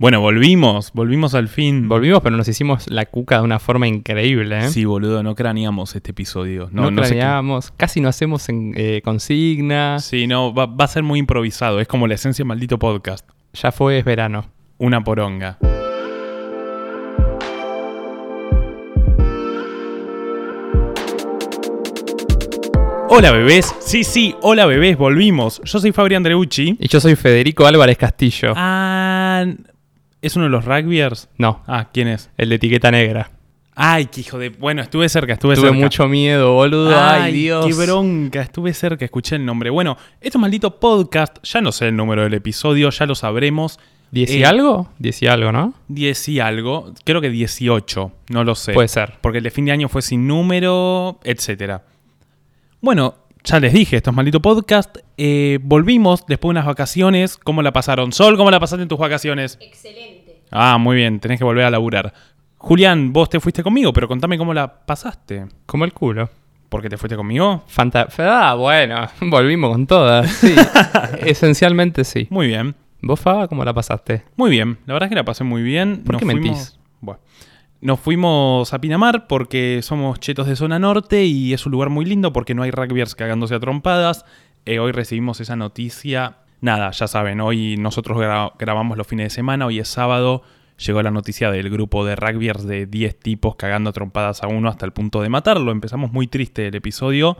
Bueno, volvimos, volvimos al fin. Volvimos, pero nos hicimos la cuca de una forma increíble, ¿eh? Sí, boludo, no craneamos este episodio. No, No, no sé qué- craneamos, casi no hacemos en, eh, consignas. Sí, no, va, va a ser muy improvisado. Es como la esencia maldito podcast. Ya fue, es verano. Una poronga. Hola bebés, sí, sí, hola bebés, volvimos. Yo soy Fabri Andreucci. Y yo soy Federico Álvarez Castillo. Ah, ¿es uno de los rugbyers? No, Ah, ¿quién es? el de etiqueta negra. Ay, qué hijo de... Bueno, estuve cerca, estuve Tuve cerca. mucho miedo, boludo. Ay, Dios. Qué bronca, estuve cerca, escuché el nombre. Bueno, esto es maldito podcast, ya no sé el número del episodio, ya lo sabremos. ¿Diez y Eh, algo? ¿Diez y algo, no? 10 y algo, creo que 18, no lo sé. Puede ser. Porque el de fin de año fue sin número, etcétera. Bueno, ya les dije, esto es maldito podcast. Eh, volvimos después de unas vacaciones. ¿Cómo la pasaron? Sol, ¿cómo la pasaste en tus vacaciones? Excelente. Ah, muy bien, tenés que volver a laburar. Julián, vos te fuiste conmigo, pero contame cómo la pasaste. Como el culo. ¿Por qué te fuiste conmigo? Fanta ah, bueno, volvimos con todas. Sí, esencialmente sí. Muy bien. ¿Vos, Faba, cómo la pasaste? Muy bien, la verdad es que la pasé muy bien. ¿Por qué fuimos, mentís? Bueno, nos fuimos a Pinamar porque somos chetos de zona norte y es un lugar muy lindo porque no hay rugbyers cagándose a trompadas. Eh, hoy recibimos esa noticia. Nada, ya saben, hoy nosotros gra- grabamos los fines de semana, hoy es sábado. Llegó la noticia del grupo de rugbyers de 10 tipos cagando a trompadas a uno hasta el punto de matarlo. Empezamos muy triste el episodio.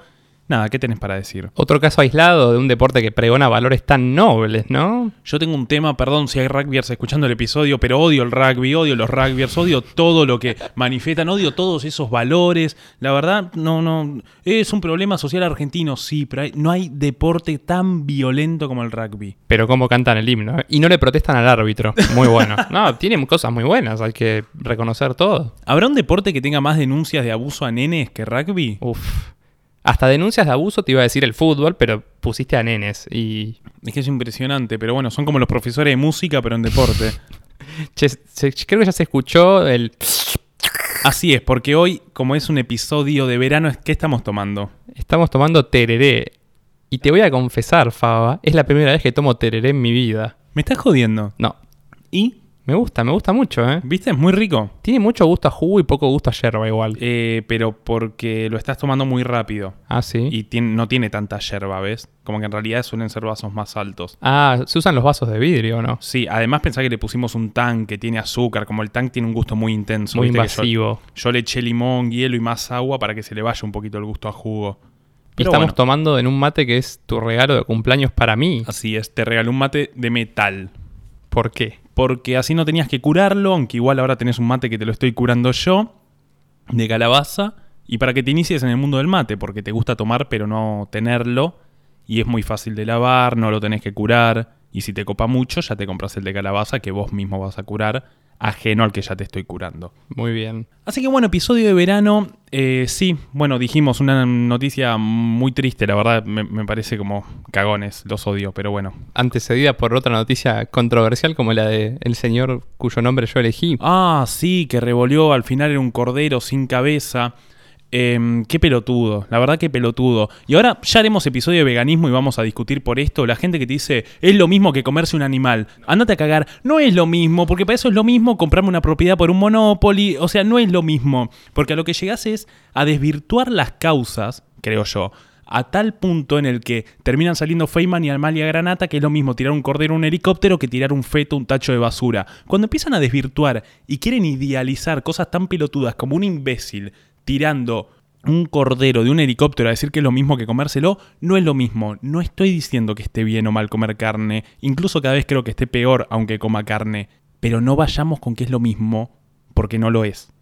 Nada, ¿qué tenés para decir? Otro caso aislado de un deporte que pregona valores tan nobles, ¿no? Yo tengo un tema, perdón si hay rugbyers escuchando el episodio, pero odio el rugby, odio los rugbyers, odio todo lo que manifiestan, odio todos esos valores. La verdad, no, no. Es un problema social argentino, sí, pero hay- no hay deporte tan violento como el rugby. Pero cómo cantan el himno. ¿eh? Y no le protestan al árbitro. Muy bueno. No, tienen cosas muy buenas, hay que reconocer todo. ¿Habrá un deporte que tenga más denuncias de abuso a nenes que rugby? Uf. Hasta denuncias de abuso te iba a decir el fútbol, pero pusiste a nenes. Y. Es que es impresionante, pero bueno, son como los profesores de música, pero en deporte. Che, creo que ya se escuchó el. Así es, porque hoy, como es un episodio de verano, ¿qué estamos tomando? Estamos tomando tereré. Y te voy a confesar, Faba, es la primera vez que tomo tereré en mi vida. ¿Me estás jodiendo? No, ¿Y? Me gusta, me gusta mucho, ¿eh? ¿Viste? Es muy rico. Tiene mucho gusto a jugo y poco gusto a yerba igual. Eh, pero porque lo estás tomando muy rápido. Ah, sí. Y tiene- no tiene tanta yerba, ¿ves? Como que en realidad suelen ser vasos más altos. Ah, se usan los vasos de vidrio, ¿o ¿no? Sí, además pensá que le pusimos un tan que tiene azúcar, como el tan tiene un gusto muy intenso. Muy invasivo. Yo, yo le eché limón, hielo y más agua para que se le vaya un poquito el gusto a jugo. Y estamos bueno, tomando en un mate que es tu regalo de cumpleaños para mí. así es, te regalé un mate de metal. ¿Por qué? Porque así no tenías que curarlo, aunque igual ahora tenés un mate que te lo estoy curando yo, de calabaza, y para que te inicies en el mundo del mate, porque te gusta tomar pero no tenerlo, y es muy fácil de lavar, no lo tenés que curar, y si te copa mucho ya te compras el de calabaza que vos mismo vas a curar, ajeno al que ya te estoy curando. Muy bien. Así que bueno, episodio de verano, eh, sí, bueno, dijimos una noticia muy triste, la verdad me, me parece como cagones, los odio, pero bueno, Antecedida por otra noticia controversial como la de el señor cuyo nombre yo elegí. Ah, sí, que revolvió, al final era un cordero sin cabeza. Em, qué pelotudo, la verdad que pelotudo. Y ahora ya haremos episodio de veganismo y vamos a discutir por esto. La gente que te dice, es lo mismo que comerse un animal. Andate a cagar. No es lo mismo, porque para eso es lo mismo comprarme una propiedad por un Monopoly. O sea, no es lo mismo. Porque a lo que llegas es a desvirtuar las causas, creo yo. A tal punto en el que terminan saliendo Feynman y Amalia Granata, que es lo mismo tirar un cordero un helicóptero que tirar un feto un tacho de basura. Cuando empiezan a desvirtuar y quieren idealizar cosas tan pelotudas como un imbécil tirando un cordero de un helicóptero a decir que es lo mismo que comérselo, no es lo mismo. No estoy diciendo que esté bien o mal comer carne. Incluso cada vez creo que esté peor aunque coma carne. Pero no vayamos con que es lo mismo porque no lo es.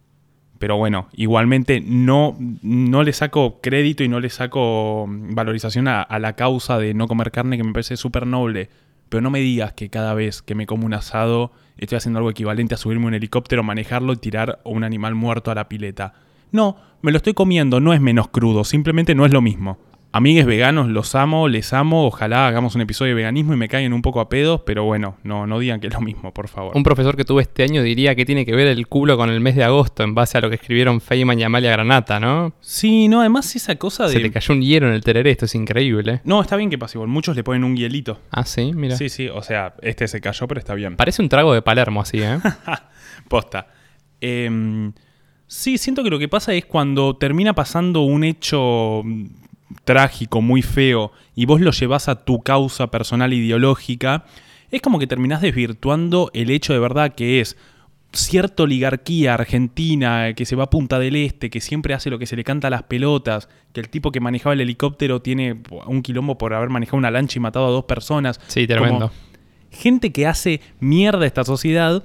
Pero bueno, igualmente no, no le saco crédito y no le saco mm, valorización a, la causa de no comer carne que me parece súper noble. Pero no me digas que cada vez que me como un asado estoy haciendo algo equivalente a subirme un helicóptero, manejarlo y tirar un animal muerto a la pileta. No, me lo estoy comiendo, no es menos crudo, simplemente no es lo mismo. Amigues veganos, los amo, les amo. Ojalá hagamos un episodio de veganismo y me caigan un poco a pedos, pero bueno, no, no digan que es lo mismo, por favor. Un profesor que tuve este año diría que tiene que ver el culo con el mes de agosto en base a lo que escribieron Feynman y Amalia Granata, ¿no? Sí, no, además esa cosa de. Se le cayó un hielo en el tereré, esto es increíble. No, está bien que pase igual. Muchos le ponen un hielito. Ah, sí, mira. Sí, sí, o sea, este se cayó, pero está bien. Parece un trago de Palermo así, ¿eh? Posta. Em, sí, siento que lo que pasa es cuando termina pasando un hecho mm, trágico, muy feo, y vos lo llevas a tu causa personal ideológica, es como que terminás desvirtuando el hecho de verdad que es cierta oligarquía argentina que se va a Punta del Este, que siempre hace lo que se le canta a las pelotas, que el tipo que manejaba el helicóptero tiene un quilombo por haber manejado una lancha y matado a dos personas. Sí, tremendo. Como gente que hace mierda a esta sociedad,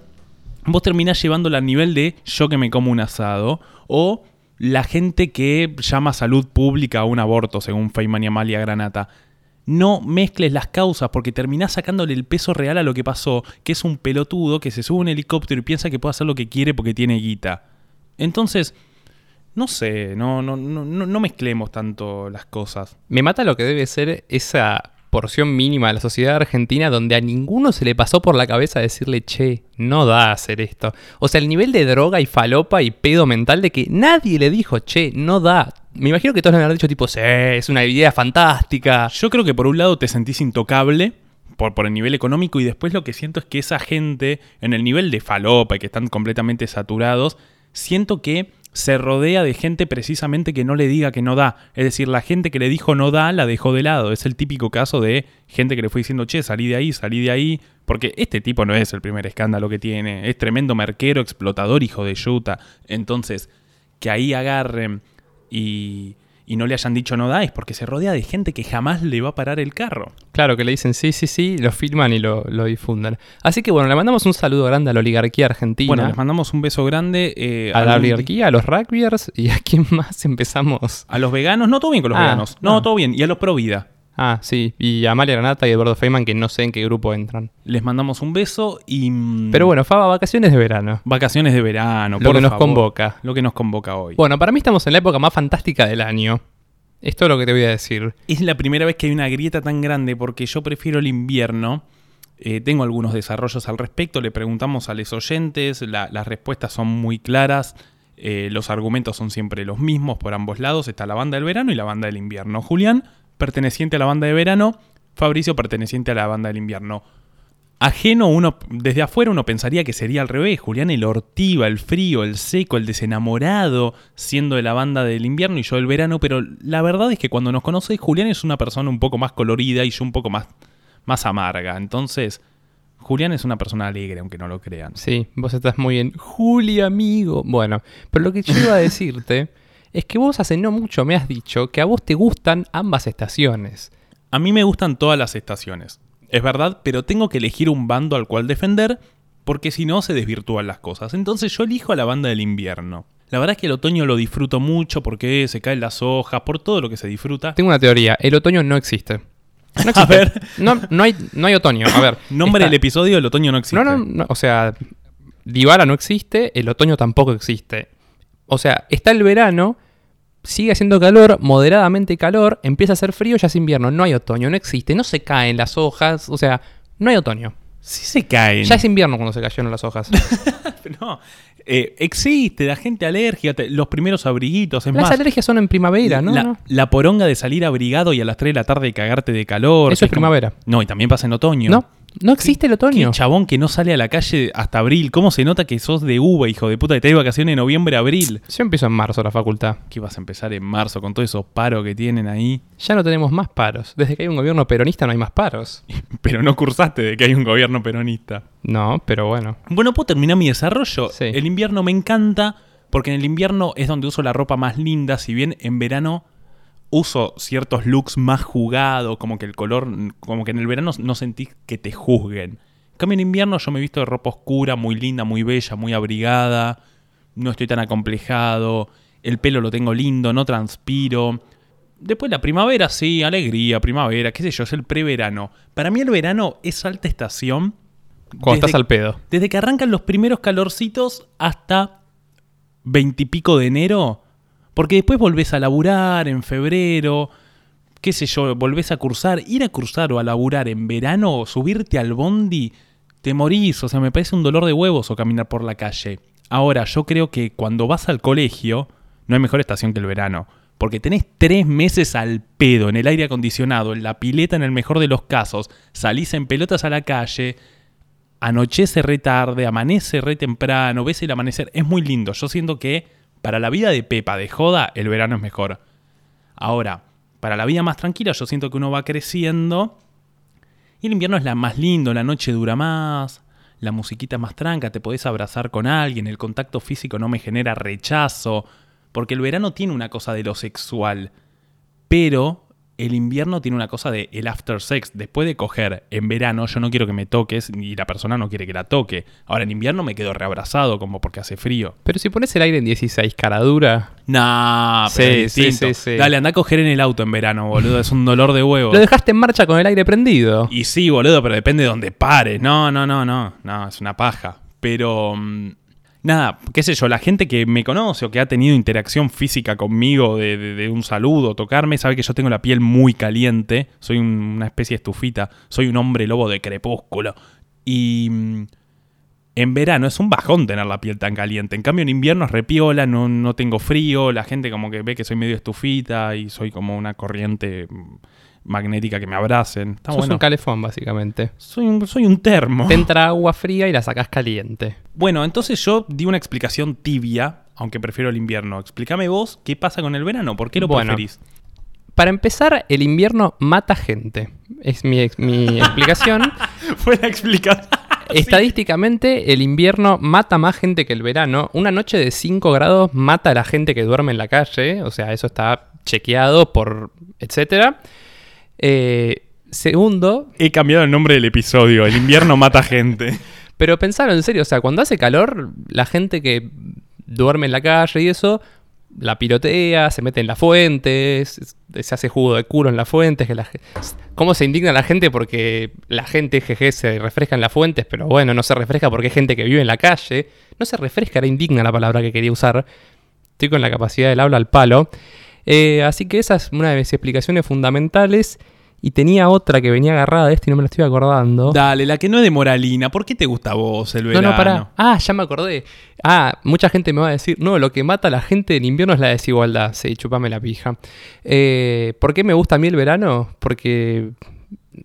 vos terminás llevándola al nivel de yo que me como un asado, o la gente que llama salud pública a un aborto, según Feynman y Amalia Granata. No mezcles las causas porque terminás sacándole el peso real a lo que pasó, que es un pelotudo que se sube a un helicóptero y piensa que puede hacer lo que quiere porque tiene guita. Entonces, no sé, no, no, no no mezclemos tanto las cosas. Me mata lo que debe ser esa porción mínima de la sociedad argentina donde a ninguno se le pasó por la cabeza decirle, che, no da hacer esto. O sea, el nivel de droga y falopa y pedo mental de que nadie le dijo, che, no da. Me imagino que todos le han dicho tipo, sí, es una idea fantástica. Yo creo que por un lado te sentís intocable por, por el nivel económico y después lo que siento es que esa gente, en el nivel de falopa y que están completamente saturados, siento que se rodea de gente precisamente que no le diga que no da. Es decir, la gente que le dijo no da, la dejó de lado. Es el típico caso de gente que le fue diciendo, che, salí de ahí, salí de ahí. Porque este tipo no es el primer escándalo que tiene. Es tremendo merquero, explotador, hijo de yuta. Entonces, que ahí agarren y, y no le hayan dicho no da es porque se rodea de gente que jamás le va a parar el carro. Claro, que le dicen sí, sí, sí, lo filman y lo, lo difunden. Así que bueno, le mandamos un saludo grande a la oligarquía argentina. Bueno, les mandamos un beso grande. eh, a la oligarquía, a los rugbyers y a quién más empezamos. A los veganos, no todo bien con los Ah, veganos. No, no. todo bien. Y a los pro vida. Ah, sí, y Amalia Granata y Eduardo Feynman que no sé en qué grupo entran. Les mandamos un beso y. mm, Pero bueno, Faba, vacaciones de verano. Vacaciones de verano. Lo por que nos favor. convoca. Lo que nos convoca hoy. Bueno, para mí estamos en la época más fantástica del año. Esto es lo que te voy a decir. Es la primera vez que hay una grieta tan grande porque yo prefiero el invierno. Eh, tengo algunos desarrollos al respecto. Le preguntamos a los oyentes. la- las respuestas son muy claras. eh, los argumentos son siempre los mismos por ambos lados. Está la banda del verano y la banda del invierno. Julián, perteneciente a la banda de verano. Fabricio, perteneciente a la banda del invierno. Ajeno, uno, desde afuera uno pensaría que sería al revés. Julián el ortiva, el frío, el seco, el desenamorado, siendo de la banda del invierno y yo del verano. Pero la verdad es que cuando nos conoces, Julián es una persona un poco más colorida y yo un poco más, más amarga. Entonces, Julián es una persona alegre, aunque no lo crean. Sí, vos estás muy bien. Juli, amigo. Bueno, pero lo que yo iba a decirte es que vos hace no mucho me has dicho que a vos te gustan ambas estaciones. A mí me gustan todas las estaciones. Es verdad, pero tengo que elegir un bando al cual defender porque si no se desvirtúan las cosas. Entonces yo elijo a la banda del invierno. La verdad es que el otoño lo disfruto mucho porque se caen las hojas, por todo lo que se disfruta. Tengo una teoría. El otoño no existe. No existe. A ver. No, no, hay, no hay otoño. A ver. Nombre está- del episodio, el otoño no existe. No, no, no, o sea, Dybala no existe, el otoño tampoco existe. O sea, está el verano, sigue haciendo calor, moderadamente calor, empieza a hacer frío, ya es invierno, no hay otoño, no existe, no se caen las hojas, o sea, no hay otoño. Sí se caen. Ya es invierno cuando se cayeron las hojas. No, eh, existe, la gente alérgica, te- los primeros abriguitos, es Las más. alergias son en primavera, ¿no? la, No. la poronga de salir abrigado y a las 3 de la tarde cagarte de calor. Eso es como- primavera. No, y también pasa en otoño. No, no existe el Qué otoño. chabón que no sale a la calle hasta abril. ¿Cómo se nota que sos de uva, hijo de puta, que te de vacaciones de noviembre a abril? Yo empiezo en marzo la facultad. Que vas a empezar en marzo con todos esos paros que tienen ahí. Ya no tenemos más paros. Desde que hay un gobierno peronista no hay más paros. Pero no cursaste de que hay un gobierno peronista. No, pero bueno. Bueno, ¿puedo terminar mi desarrollo? Sí. El invierno me encanta porque en el invierno es donde uso la ropa más linda, si bien en verano uso ciertos looks más jugados, como que el color, como que en el verano no sentís que te juzguen. En cambio en invierno yo me he visto de ropa oscura, muy linda, muy bella, muy abrigada, no estoy tan acomplejado, el pelo lo tengo lindo, no transpiro. Después la primavera, sí, alegría, primavera, qué sé yo, es el preverano. Para mí el verano es alta estación. Cuando desde- estás al pedo. desde que arrancan los primeros calorcitos hasta veintipico de enero, porque después volvés a laburar en febrero, qué sé yo, volvés a cursar, ir a cursar o a laburar en verano, subirte al bondi, te morís, o sea, me parece un dolor de huevos o caminar por la calle. Ahora, yo creo que cuando vas al colegio, no hay mejor estación que el verano. Porque tenés tres meses al pedo, en el aire acondicionado, en la pileta en el mejor de los casos, salís en pelotas a la calle, anochece re tarde, amanece re temprano, ves el amanecer, es muy lindo. Yo siento que para la vida de Pepa, de joda, el verano es mejor. Ahora, para la vida más tranquila, yo siento que uno va creciendo y el invierno es la más lindo, la noche dura más, la musiquita más tranca, te podés abrazar con alguien, el contacto físico no me genera rechazo, porque el verano tiene una cosa de lo sexual, pero el invierno tiene una cosa de el after sex. Después de coger en verano, yo no quiero que me toques y la persona no quiere que la toque. Ahora en invierno me quedo reabrazado como porque hace frío. Pero si pones el aire en 16, cara dura. Nah, pero Sí, es sí, sí. Dale, anda a coger en el auto en verano, boludo. Es un dolor de huevo. Lo dejaste en marcha con el aire prendido. Y sí, boludo, pero depende de dónde pares. No, no, no, no. No, es una paja. Pero. mm, Nada, qué sé yo, la gente que me conoce o que ha tenido interacción física conmigo de, de- un saludo, tocarme, sabe que yo tengo la piel muy caliente. Soy un- una especie de estufita. Soy un hombre lobo de crepúsculo. Y. mm, En verano es un bajón tener la piel tan caliente. En cambio, en invierno es repiola, no, no tengo frío. La gente como que ve que soy medio estufita y soy como una corriente mm, magnética que me abracen. Está Sos bueno. un calefón, básicamente. Soy un, soy un termo. Te entra agua fría y la sacás caliente. Bueno, entonces yo di una explicación tibia, aunque prefiero el invierno. Explícame vos qué pasa con el verano, ¿por qué lo Bueno. preferís? Para empezar, el invierno mata gente. Es mi, mi explicación. Fue la explicación. Estadísticamente, el invierno mata más gente que el verano. Una noche de 5 grados mata a la gente que duerme en la calle. O sea, eso está chequeado por etcétera. Eh, segundo, He cambiado el nombre del episodio. El invierno mata gente. pero pensalo en serio, o sea, cuando hace calor, la gente que duerme en la calle y eso, la pirotea, se mete en las fuentes, se hace jugo de culo en las fuentes. Que la, ¿Cómo se indigna la gente? Porque la gente, jeje, se refresca en las fuentes, pero bueno, no se refresca porque hay gente que vive en la calle. No se refresca, era indigna la palabra que quería usar. Estoy con la capacidad del habla al palo. Eh, así que esa es una de mis explicaciones fundamentales. Y tenía otra que venía agarrada de esto y no me la estoy acordando. Dale, la que no es de moralina. ¿Por qué te gusta a vos el No, verano? no, pará. Ah, ya me acordé. Ah, mucha gente me va a decir, no, lo que mata a la gente en invierno es la desigualdad. Sí, chupame la pija. Eh, ¿Por qué me gusta a mí el verano? Porque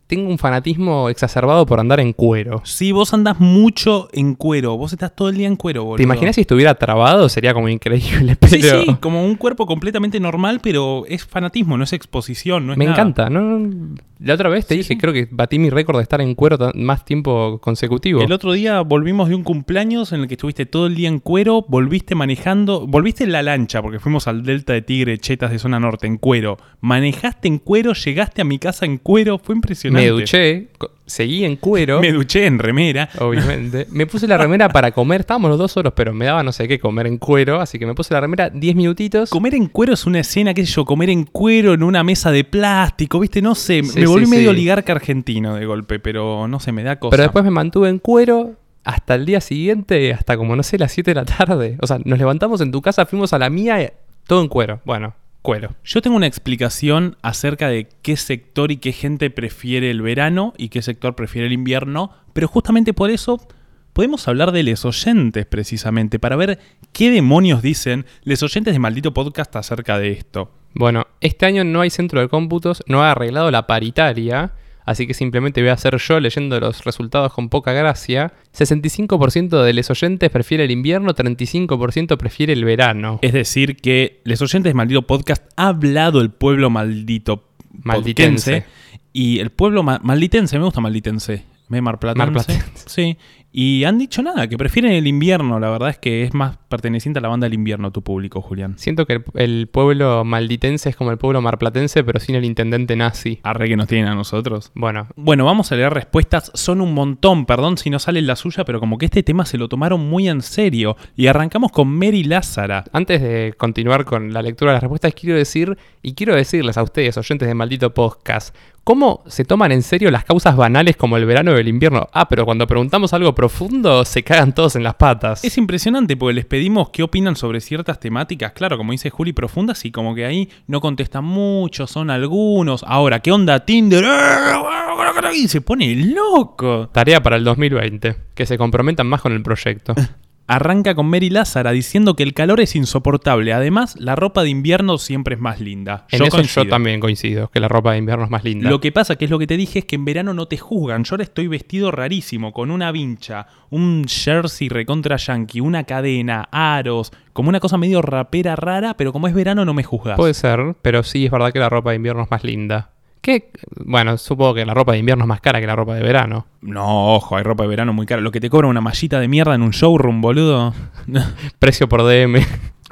tengo un fanatismo exacerbado por andar en cuero. Sí, vos andás mucho en cuero. Vos estás todo el día en cuero, boludo. ¿Te imaginas si estuviera trabado? Sería como increíble, pero Sí, sí, como un cuerpo completamente normal, pero es fanatismo, no es exposición, no es me nada. encanta. ¿no? no, La otra vez te Sí, dije, sí. creo que batí mi récord de estar en cuero más tiempo consecutivo. El otro día volvimos de un cumpleaños en el que estuviste todo el día en cuero, volviste manejando, volviste en la lancha, porque fuimos al Delta de Tigre, Chetas de zona norte, en cuero. Manejaste en cuero, llegaste a mi casa en cuero, fue impresionante. me duché, seguí en cuero. Me duché en remera. Obviamente. Me puse la remera para comer. Estábamos los dos solos, pero me daba no sé qué comer en cuero. Así que me puse la remera 10 minutitos. Comer en cuero es una escena, qué sé yo, comer en cuero en una mesa de plástico, ¿viste? No sé, Sí, me volví sí, medio sí. oligarca argentino de golpe, pero no sé, me da cosa. Pero después me mantuve en cuero hasta el día siguiente, hasta como no sé, las 7 de la tarde. O sea, nos levantamos en tu casa, fuimos a la mía, eh, todo en cuero. Bueno, cuero. Yo tengo una explicación acerca de qué sector y qué gente prefiere el verano y qué sector prefiere el invierno, pero justamente por eso podemos hablar de los oyentes precisamente, para ver qué demonios dicen los oyentes de Maldito Podcast acerca de esto. Bueno, este año no hay centro de cómputos, no ha arreglado la paritaria. Así que simplemente voy a hacer yo leyendo los resultados con poca gracia. 65% de los oyentes prefiere el invierno, 35% prefiere el verano. Es decir, que los oyentes de Maldito Podcast ha hablado el pueblo maldito Malditense. podquense, Y el pueblo ma- malditense, me gusta malditense. Me marplatense. Marplatense. Sí. Y han dicho nada, que prefieren el invierno. La verdad es que es más perteneciente a la banda del invierno tu público, Julián. Siento que el, pueblo malditense es como el pueblo marplatense, pero sin el intendente nazi. Arre que nos tienen a nosotros. Bueno, Bueno, vamos a leer respuestas. Son un montón, perdón si no sale la suya, pero como que este tema se lo tomaron muy en serio. Y arrancamos con Mary Lázara. antes de continuar con la lectura de las respuestas, quiero decir, y quiero decirles a ustedes, oyentes de Maldito Podcast, ¿cómo se toman en serio las causas banales como el verano o el invierno? Ah, pero cuando preguntamos algo profundo, se cagan todos en las patas. Es impresionante porque les pedimos qué opinan sobre ciertas temáticas, claro, como dice Juli, profundas y como que ahí no contestan mucho, son algunos. Ahora, ¿qué onda Tinder? Y se pone loco. Tarea para el 2020, que se comprometan más con el proyecto. Arranca con Mary Lázara diciendo que el calor es insoportable. Además, la ropa de invierno siempre es más linda. En eso yo también coincido, que la ropa de invierno es más linda. Lo que pasa, que es lo que te dije, es que en verano no te juzgan. Yo ahora estoy vestido rarísimo, con una vincha, un jersey recontra yankee, una cadena, aros, como una cosa medio rapera rara, pero como es verano no me juzgas. Puede ser, pero sí es verdad que la ropa de invierno es más linda. Bueno, supongo que la ropa de invierno es más cara que la ropa de verano. No, ojo, hay ropa de verano muy cara. Lo que te cobra una mallita de mierda en un showroom, boludo. Precio por DM.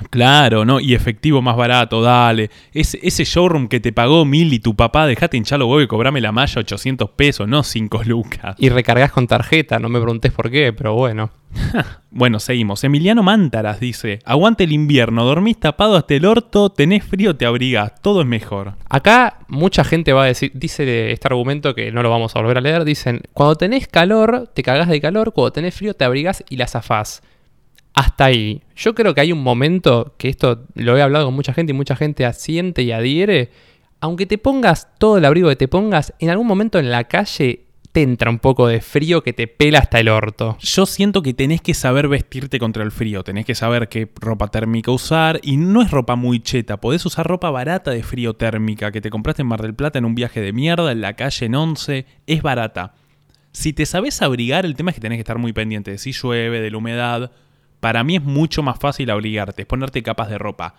Claro, ¿no? Y efectivo más barato, dale. Ese, ese showroom que te pagó mil y tu papá, dejate hinchar los huevos y cobrame la malla 800 pesos, no 5 lucas. Y recargas con tarjeta, no me preguntes por qué, pero bueno. bueno, seguimos. Emiliano Mántaras dice: Aguante el invierno, dormís tapado hasta el orto, tenés frío, te abrigas, todo es mejor. Acá mucha gente va a decir, dice este argumento que no lo vamos a volver a leer: dicen, cuando tenés calor, te cagás de calor, cuando tenés frío, te abrigas y la zafás hasta ahí. Yo creo que hay un momento, que esto lo he hablado con mucha gente y mucha gente asiente y adhiere, aunque te pongas todo el abrigo que te pongas, en algún momento en la calle te entra un poco de frío que te pela hasta el orto. Yo siento que tenés que saber vestirte contra el frío, tenés que saber qué ropa térmica usar y no es ropa muy cheta, podés usar ropa barata de frío térmica que te compraste en Mar del Plata en un viaje de mierda, en la calle en Once, es barata. Si te sabes abrigar, el tema es que tenés que estar muy pendiente de si llueve, de la humedad, para mí es mucho más fácil abrigarte, es ponerte capas de ropa.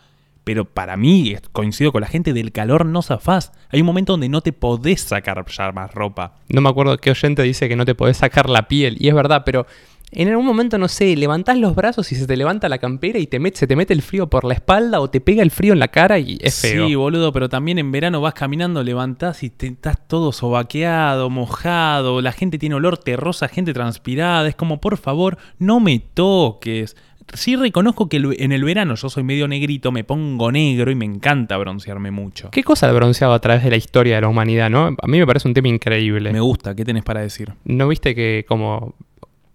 Pero para mí, coincido con la gente, del calor no zafás. Hay un momento donde no te podés sacar ya más ropa. No me acuerdo qué oyente dice que no te podés sacar la piel. Y es verdad, pero en algún momento, no sé, levantás los brazos y se te levanta la campera y te se te mete el frío por la espalda o te pega el frío en la cara y es feo. Sí, boludo, pero también en verano vas caminando, levantás y te, estás todo sobaqueado, mojado, la gente tiene olor terrosa, gente transpirada, es como, por favor, no me toques. Sí reconozco que en el verano yo soy medio negrito, me pongo negro y me encanta broncearme mucho. ¿Qué cosa el bronceado a través de la historia de la humanidad, no? A mí me parece un tema increíble. Me gusta, ¿qué tenés para decir? ¿No viste que como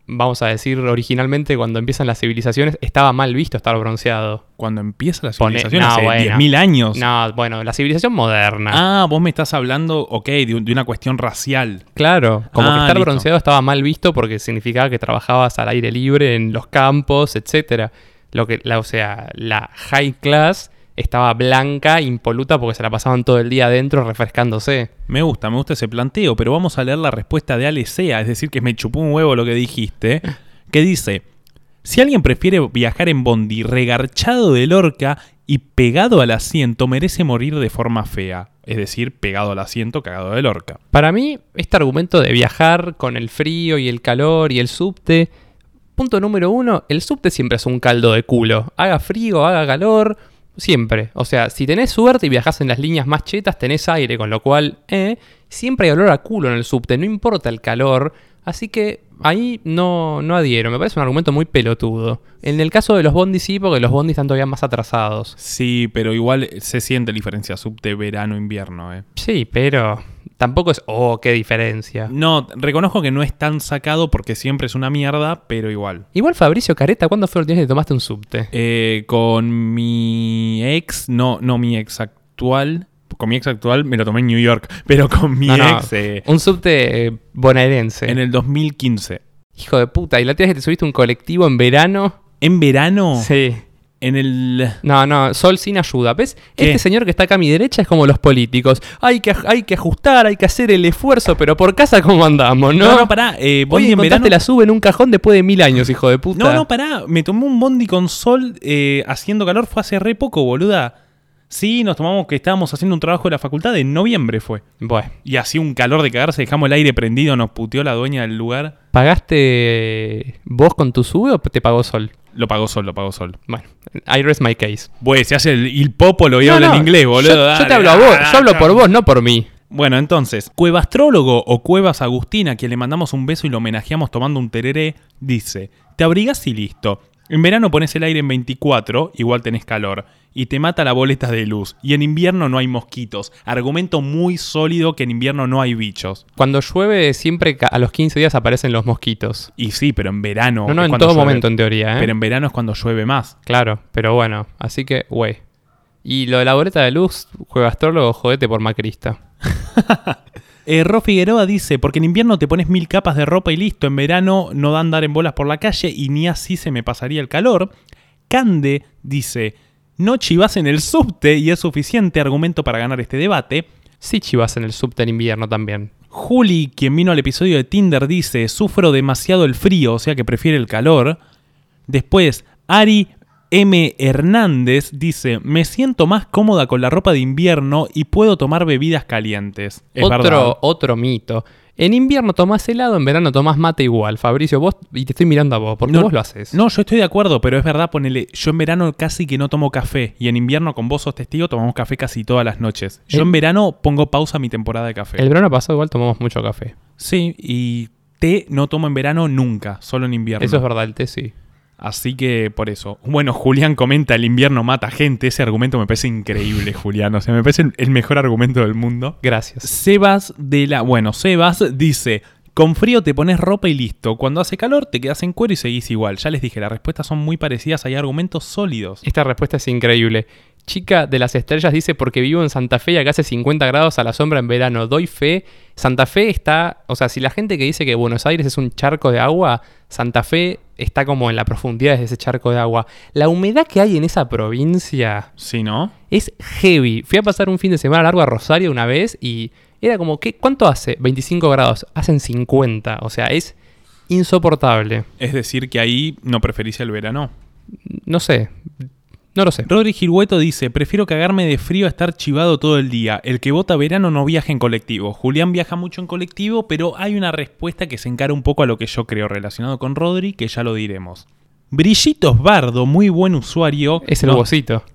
vamos a decir, originalmente cuando empiezan las civilizaciones, estaba mal visto estar bronceado. Cuando empieza la civilización, hace 10.000 años. No, bueno, la civilización moderna. Ah, vos me estás hablando, ok, de, una cuestión racial. Claro, como que ah, estar bronceado estaba mal visto porque significaba que trabajabas al aire libre en los campos, etcétera. Lo que, la, o sea, la high class estaba blanca, impoluta, porque se la pasaban todo el día adentro refrescándose. Me gusta, me gusta ese planteo, pero vamos a leer la respuesta de Alecea, es decir, que me chupó un huevo lo que dijiste, que dice, si alguien prefiere viajar en bondi regarchado de lorca y pegado al asiento, merece morir de forma fea. Es decir, pegado al asiento, cagado de lorca. Para mí, este argumento de viajar con el frío y el calor y el subte, punto número uno, el subte siempre es un caldo de culo. Haga frío, haga calor, Siempre. O sea, si tenés suerte y viajás en las líneas más chetas, tenés aire, con lo cual, eh, siempre hay olor a culo en el subte, no importa el calor. Así que ahí no, no adhiero, me parece un argumento muy pelotudo. En el caso de los bondis sí, porque los bondis están todavía más atrasados. Sí, pero igual se siente la diferencia subte verano-invierno, ¿eh? Sí, pero Tampoco es, oh, qué diferencia. No, reconozco que no es tan sacado porque siempre es una mierda, pero igual. Igual Fabricio Careta, ¿cuándo fue el día que tomaste un subte? Eh, con mi ex, no, no mi ex actual. Con mi ex actual me lo tomé en New York, pero con mi ex... Eh, un subte eh, bonaerense. En el 2015. Hijo de puta, ¿y la tía que te subiste un colectivo en verano? ¿En verano? Sí en el... No, no, Sol sin ayuda. ¿Ves? Este señor que está acá a mi derecha es como los políticos. Hay que, hay que ajustar, hay que hacer el esfuerzo, pero por casa cómo andamos, ¿no? No, no, pará. Eh, bondi en verano... la sube en un cajón después de mil años, hijo de puta. No, no, pará. Me tomé un bondi con Sol eh, haciendo calor. Fue hace re poco, boluda. Sí, nos tomamos que estábamos haciendo un trabajo de la facultad, en noviembre fue. Bueno. Y hacía un calor de cagarse, dejamos el aire prendido, nos puteó la dueña del lugar. ¿Pagaste vos con tu sube o te pagó Sol? Lo pagó Sol, lo pagó Sol. Bueno, I rest my case. Pues se hace el, popolo y habla en inglés, boludo. Yo, te hablo a vos, yo hablo por vos, no por mí. Bueno, entonces, Cuevastrólogo o Cuevas Agustina, a quien le mandamos un beso y lo homenajeamos tomando un tereré, dice: Te abrigas y listo. En verano pones el aire en 24, igual tenés calor. Y te mata la boleta de luz. Y en invierno no hay mosquitos. Argumento muy sólido que en invierno no hay bichos. Cuando llueve, siempre a los 15 días aparecen los mosquitos. Y sí, pero en verano. No, no, en todo llueve. momento, en teoría, ¿eh? Pero en verano es cuando llueve más. Claro, pero bueno, así que, güey. Y lo de la boleta de luz, juega astrólogo, jodete por macrista. Eh, Ro Figueroa dice, porque en invierno te pones mil capas de ropa y listo, en verano no da andar en bolas por la calle y ni así se me pasaría el calor. Cande dice, no chivas en el subte y es suficiente argumento para ganar este debate. Sí chivas en el subte en invierno también. Juli, quien vino al episodio de Tinder, dice, sufro demasiado el frío, o sea que prefiere el calor. Después, Ari M. Hernández dice, me siento más cómoda con la ropa de invierno y puedo tomar bebidas calientes. Es verdad. otro, otro mito. En invierno tomás helado, en verano tomás mate igual. Fabricio, vos, y te estoy mirando a vos, porque No, vos lo haces. No, yo estoy de acuerdo, pero es verdad, ponele, yo en verano casi que no tomo café y en invierno con vos sos testigo tomamos café casi todas las noches. Yo El- en verano pongo pausa a mi temporada de café. El verano pasado igual tomamos mucho café. Sí, y té no tomo en verano nunca, solo en invierno. Eso es verdad, el té sí. Así que por eso. Bueno, Julián comenta, el invierno mata gente. Ese argumento me parece increíble, Julián. O sea, me parece el mejor argumento del mundo. Gracias. Sebas de la... Bueno, Sebas dice... Con frío te pones ropa y listo. Cuando hace calor te quedas en cuero y seguís igual. Ya les dije, las respuestas son muy parecidas, hay argumentos sólidos. Esta respuesta es increíble. Chica de las estrellas dice porque vivo en Santa Fe y acá hace 50 grados a la sombra en verano. Doy fe. Santa Fe está, o sea, si la gente que dice que Buenos Aires es un charco de agua, Santa Fe está como en la profundidad de ese charco de agua. La humedad que hay en esa provincia ¿Sí, no? es heavy. Fui a pasar un fin de semana largo a Rosario una vez y era como, ¿qué, ¿cuánto hace? 25 grados. Hacen 50. O sea, es insoportable. Es decir, que ahí no preferís el verano. No sé. No lo sé. Rodri Gilhueto dice, prefiero cagarme de frío a estar chivado todo el día. El que vota verano no viaja en colectivo. Julián viaja mucho en colectivo, pero hay una respuesta que se encara un poco a lo que yo creo relacionado con Rodri, que ya lo diremos. Brillitos Bardo, muy buen usuario. Es el No.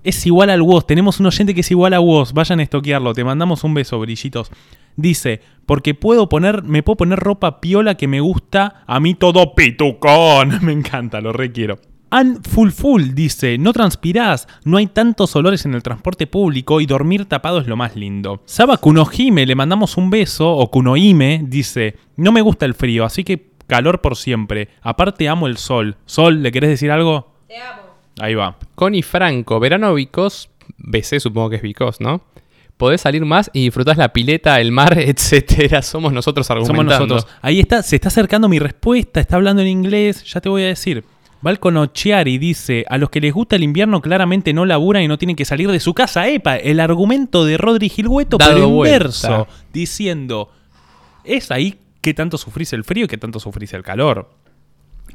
Es igual al WOS. Tenemos un oyente que es igual a WOS. Vayan a estoquearlo. Te mandamos un beso, Brillitos. Dice, porque puedo poner, me puedo poner ropa piola que me gusta. A mí todo pitucón. Me encanta, lo requiero. An Full Full dice, no transpirás, no hay tantos olores en el transporte público y dormir tapado es lo más lindo. Saba Kunohime, le mandamos un beso, o Kunohime, dice, no me gusta el frío, así que calor por siempre. Aparte amo el sol. Sol, ¿le querés decir algo? Te amo. Ahí va. Connie Franco, verano Vicos, BC supongo que es Vicos, ¿no? Podés salir más y disfrutás la pileta, el mar, etcétera. Somos nosotros Somos argumentando. nosotros. Ahí está, se está acercando mi respuesta, está hablando en inglés, ya te voy a decir. Balcono Chiari dice, a los que les gusta el invierno claramente no laburan y no tienen que salir de su casa. Epa, el argumento de Rodri Gilhueto, Dado pero vuelta. inverso, diciendo, es ahí que tanto sufrís el frío y que tanto sufrís el calor.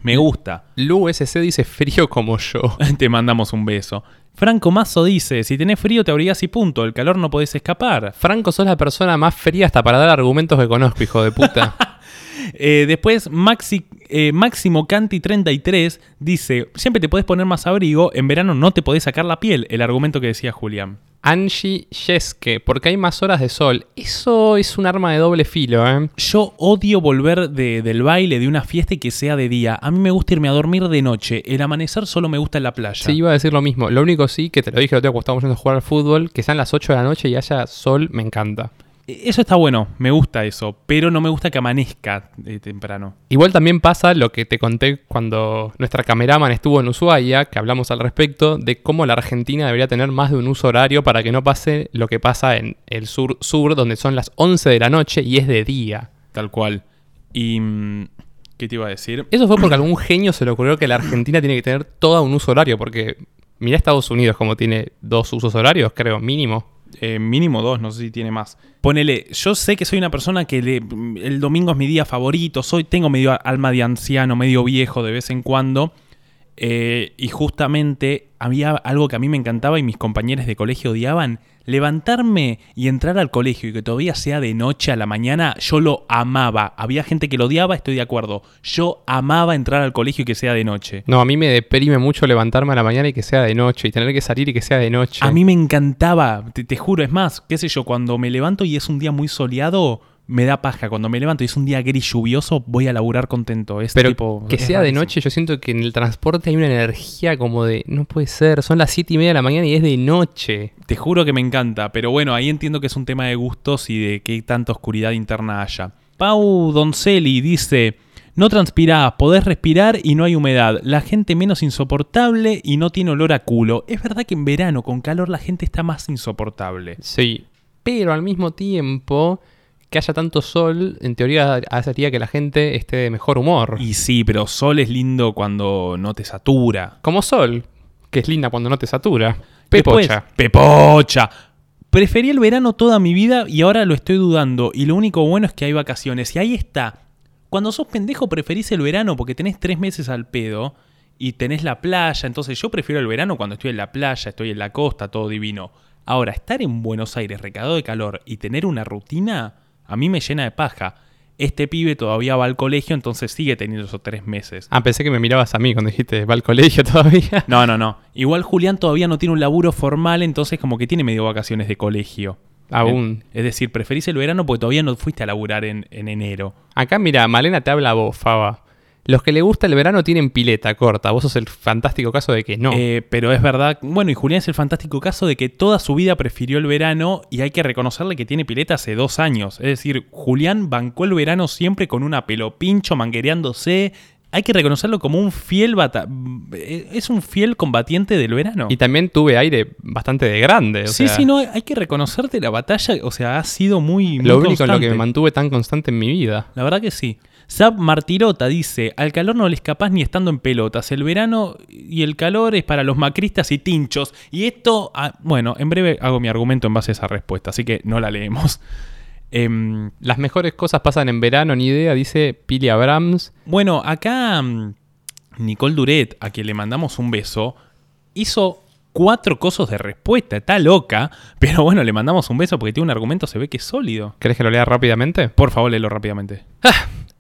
Me gusta. Lu SC dice frío como yo. Te mandamos un beso. Franco Mazo dice, si tenés frío te abrigás y punto, el calor no podés escapar. Franco, sos la persona más fría hasta para dar argumentos que conozco, hijo de puta. Eh, después, Maxi, eh, Máximo Canti 33 dice: Siempre te podés poner más abrigo, en verano no te podés sacar la piel. El argumento que decía Julián. Angie Yeske, porque hay más horas de sol. Eso es un arma de doble filo, ¿eh? Yo odio volver de- del baile, de una fiesta y que sea de día. A mí me gusta irme a dormir de noche. El amanecer solo me gusta en la playa. Sí, iba a decir lo mismo. Lo único sí, que te lo dije el otro día cuando estábamos yendo a jugar al fútbol, que sean las 8 de la noche y haya sol, me encanta. E, Eso está bueno, me gusta eso. Pero no me gusta que amanezca eh, temprano. Igual también pasa lo que te conté cuando nuestra cameraman estuvo en Ushuaia, que hablamos al respecto, de cómo la Argentina debería tener más de un uso horario para que no pase lo que pasa en el sur-sur, donde son las 11 de la noche y es de día. Tal cual. Y. mm, ¿Qué te iba a decir? Eso fue porque a algún genio se le ocurrió que la Argentina tiene que tener todo un uso horario, porque mira Estados Unidos como tiene dos usos horarios, creo, mínimo. Eh, mínimo dos, no sé si tiene más. Ponele, yo sé que soy una persona que le- el domingo es mi día favorito, soy, tengo medio alma de anciano, medio viejo de vez en cuando. eh, y justamente había algo que a mí me encantaba y mis compañeros de colegio odiaban. Levantarme y entrar al colegio y que todavía sea de noche a la mañana, yo lo amaba. Había gente que lo odiaba, estoy de acuerdo. Yo amaba entrar al colegio y que sea de noche. No, a mí me deprime mucho levantarme a la mañana y que sea de noche, y tener que salir y que sea de noche. A mí me encantaba, te, te juro, es más, qué sé yo, cuando me levanto y es un día muy soleado, me da paja. Cuando me levanto y es un día gris lluvioso, voy a laburar contento. Es Pero tipo, que es sea de noche, yo siento que en el transporte hay una energía como de, no puede ser, son las 7 y media de la mañana y es de noche. Te juro que me encanta, pero bueno, ahí entiendo que es un tema de gustos y de qué tanta oscuridad interna haya. Pau Doncelli dice, no transpirás, podés respirar y no hay humedad, la gente menos insoportable y no tiene olor a culo. Es verdad que en verano con calor la gente está más insoportable. Sí, pero al mismo tiempo que haya tanto sol, en teoría haría que la gente esté de mejor humor. Y sí, pero sol es lindo cuando no te satura. Como sol, que es linda cuando no te satura. Después, Pepocha. Pepocha. Preferí el verano toda mi vida y ahora lo estoy dudando. Y lo único bueno es que hay vacaciones. Y ahí está. Cuando sos pendejo preferís el verano porque tenés tres meses al pedo y tenés la playa. Entonces yo prefiero el verano cuando estoy en la playa, estoy en la costa, todo divino. Ahora, estar en Buenos Aires recado de calor y tener una rutina, a mí me llena de paja. Este pibe todavía va al colegio, entonces sigue teniendo esos tres meses. Ah, pensé que me mirabas a mí cuando dijiste, va al colegio todavía. No, no, no. Igual Julián todavía no tiene un laburo formal, entonces como que tiene medio vacaciones de colegio. Aún. Es decir, preferís el verano porque todavía no fuiste a laburar en, en enero. Acá mira, Malena te habla a vos, Faba. Los que le gusta el verano tienen pileta corta. Vos sos el fantástico caso de que no. Eh, pero es verdad, bueno, y Julián es el fantástico caso de que toda su vida prefirió el verano y hay que reconocerle que tiene pileta hace dos años. Es decir, Julián bancó el verano siempre con una pelo pincho, manguereándose. Hay que reconocerlo como un fiel bata eh, es un fiel combatiente del verano. y también tuve aire bastante de grande. o sí, sea, sí, no, hay que reconocerte la batalla, o sea, ha sido muy, muy Lo único en lo que me mantuve tan constante en mi vida. La verdad que sí. Zap Martirota dice, al calor no le escapás ni estando en pelotas. El verano y el calor es para los macristas y tinchos. Y esto, ah, bueno, en breve hago mi argumento en base a esa respuesta, así que no la leemos. Em, Las mejores cosas pasan en verano, ni idea, dice Pili Abrams. bueno, acá mm, Nicole Duret, a quien le mandamos un beso, hizo cuatro cosas de respuesta. Está loca, pero bueno, le mandamos un beso porque tiene un argumento, se ve que es sólido. ¿Querés que lo lea rápidamente? Por favor, léelo rápidamente.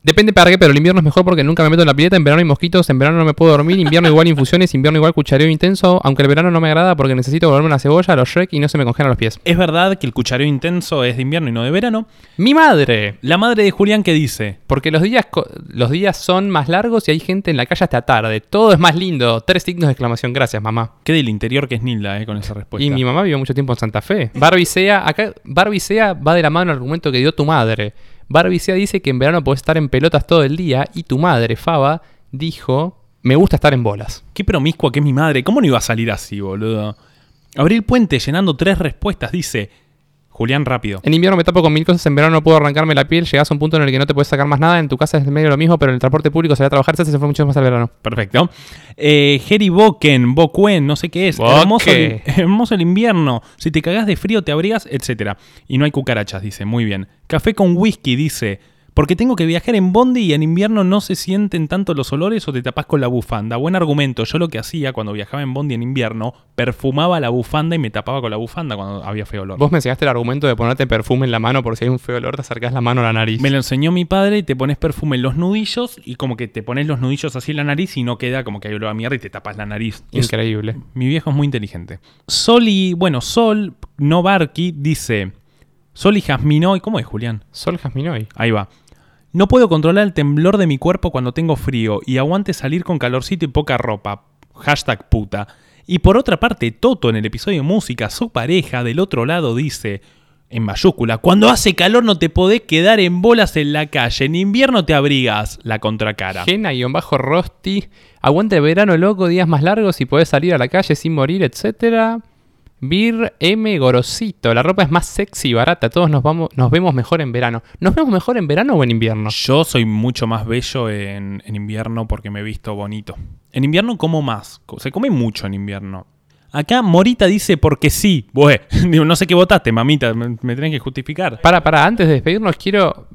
Depende para qué, pero el invierno es mejor porque nunca me meto en la pileta. En verano hay mosquitos, en verano no me puedo dormir. Invierno igual infusiones, invierno igual cuchareo intenso. Aunque el verano no me agrada porque necesito volverme una cebolla los Shrek y no se me congelan los pies. Es verdad que el cuchareo intenso es de invierno y no de verano. ¡Mi madre! La madre de Julián que dice, Porque los días, los días son más largos y hay gente en la calle hasta tarde. Todo es más lindo. Tres signos de exclamación. Gracias, mamá. que del interior que es Nilda, eh, con esa respuesta. Y mi mamá vivió mucho tiempo en Santa Fe. Barbie Sea, acá Barbie Sea va de la mano al argumento que dio tu madre. Barbie Sea dice que en verano podés estar en pelotas todo el día y tu madre, Faba, dijo, me gusta estar en bolas. Qué promiscua que es mi madre. ¿Cómo no iba a salir así, boludo? Abril Puente llenando tres respuestas dice, Julián rápido. En invierno me tapo con mil cosas, en verano no puedo arrancarme la piel, llegás a un punto en el que no te puedes sacar más nada, en tu casa es medio lo mismo, pero en el transporte público se va a trabajar, se fue mucho más al verano. Perfecto. Eh, Jerry Boken, Bokuen, no sé qué es. Hermoso el, hermoso el invierno. Si te cagás de frío, te abrigas, etc. Y no hay cucarachas, dice. Muy bien. Café con whisky, dice. Porque tengo que viajar en bondi y en invierno no se sienten tanto los olores o te tapás con la bufanda. Buen argumento. Yo lo que hacía cuando viajaba en bondi en invierno, perfumaba la bufanda y me tapaba con la bufanda cuando había feo olor. Vos me enseñaste el argumento de ponerte perfume en la mano por si hay un feo olor, te acercás la mano a la nariz. Me lo enseñó mi padre y te pones perfume en los nudillos y como que te pones los nudillos así en la nariz y no queda como que hay olor a mierda y te tapas la nariz. Es- Increíble. mi viejo es muy inteligente. Sol y, bueno, Sol, no Barky, dice, Sol y Jasminoy, ¿cómo es Julián? Sol Jasminoy. Ahí va. No puedo controlar el temblor de mi cuerpo cuando tengo frío y aguante salir con calorcito y poca ropa. Hashtag puta. Y por otra parte, Toto en el episodio música, su pareja del otro lado dice, en mayúscula, cuando hace calor no te podés quedar en bolas en la calle, en invierno te abrigas, la contracara. Gena-Rosti. Aguante el verano loco, días más largos y podés salir a la calle sin morir, etc. Bir M. Gorosito. La ropa es más sexy y barata. Todos nos, vamos, nos vemos mejor en verano. ¿Nos vemos mejor en verano o en invierno? Yo soy mucho más bello en, en invierno porque me he visto bonito. En invierno como más. Se come mucho en invierno. Acá Morita dice porque sí. No sé qué votaste, mamita. Me, me tenés que justificar. Para, para, antes de despedirnos, quiero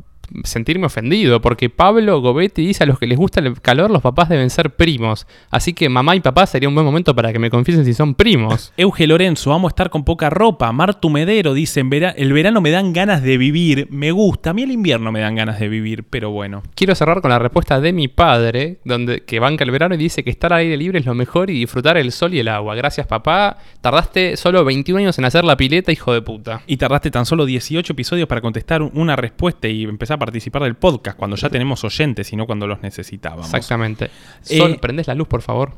sentirme ofendido, porque Pablo Gobetti dice a los que les gusta el calor, los papás deben ser primos. Así que mamá y papá sería un buen momento para que me confiesen si son primos. Euge Lorenzo, amo estar con poca ropa. Martu Medero dice, "En vera- el verano me dan ganas de vivir, me gusta. A mí el invierno me dan ganas de vivir, pero bueno. Quiero cerrar con la respuesta de mi padre, donde que banca el verano y dice que estar al aire libre es lo mejor y disfrutar el sol y el agua. Gracias papá. Tardaste solo 21 años en hacer la pileta, hijo de puta. Y tardaste tan solo 18 episodios para contestar una respuesta y empezar participar del podcast cuando ya tenemos oyentes y no cuando los necesitábamos. Exactamente. Eh, Sol, prendés la luz, por favor.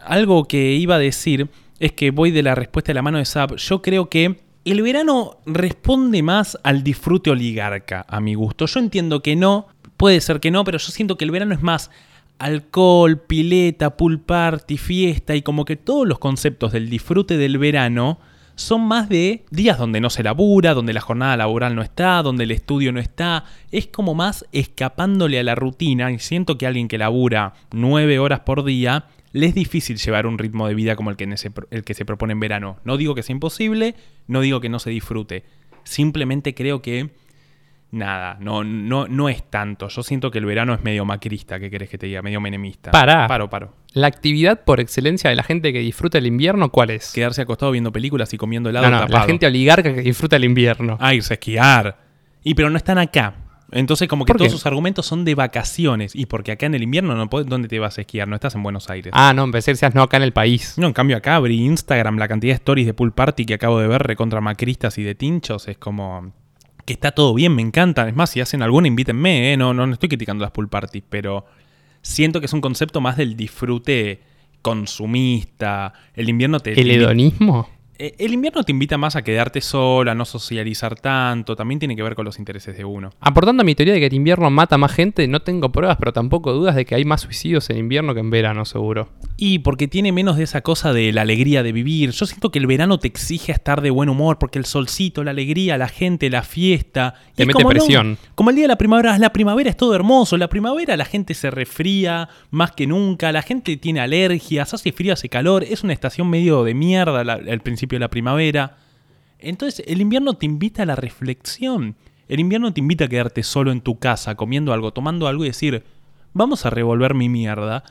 Algo que iba a decir es que voy de la respuesta de la mano de Zap. Yo creo que el verano responde más al disfrute oligarca, a mi gusto. Yo entiendo que no, puede ser que no, pero yo siento que el verano es más alcohol, pileta, pool party, fiesta y como que todos los conceptos del disfrute del verano son más de días donde no se labura, donde la jornada laboral no está, donde el estudio no está. Es como más escapándole a la rutina y siento que alguien que labura nueve horas por día le es difícil llevar un ritmo de vida como el que, el que se propone en verano. No digo que sea imposible, no digo que no se disfrute. Simplemente creo que nada, no, no, no es tanto. Yo siento que el verano es medio macrista, ¿qué querés que te diga? Medio menemista. Pará. Paro, paro. La actividad por excelencia de la gente que disfruta el invierno, ¿cuál es? Quedarse acostado viendo películas y comiendo helado No, no, la tapado. gente oligarca que disfruta el invierno. Ah, irse a esquiar. Y pero no están acá. Entonces como que ¿Por todos qué? sus argumentos son de vacaciones. Y porque acá en el invierno no podés, ¿dónde te vas a esquiar? No estás en Buenos Aires. Ah, no, empecé decir, no, acá en el país. No, en cambio acá abrí Instagram, la cantidad de stories de pool party que acabo de ver recontra macristas y de tinchos es como que está todo bien, me encantan. Es más, si hacen alguna, invítenme, ¿eh? no, no, no estoy criticando las pool parties, pero siento que es un concepto más del disfrute consumista. El invierno te... ¿El hedonismo? Eh, El invierno te invita más a quedarte sola, a no socializar tanto, también tiene que ver con los intereses de uno. Aportando a mi teoría de que el invierno mata más gente, no tengo pruebas, pero tampoco dudas de que hay más suicidios en invierno que en verano, seguro. Y porque tiene menos de esa cosa de la alegría de vivir. Yo siento que el verano te exige estar de buen humor, porque el solcito, la alegría, la gente, la fiesta. y Te mete como, no, presión. como el día de la primavera, la primavera es todo hermoso. La primavera la gente se refría más que nunca, la gente tiene alergias, hace frío, hace calor. Es una estación medio de mierda al principio de la primavera. Entonces, el invierno te invita a la reflexión. El invierno te invita a quedarte solo en tu casa, comiendo algo, tomando algo y decir, vamos a revolver mi mierda.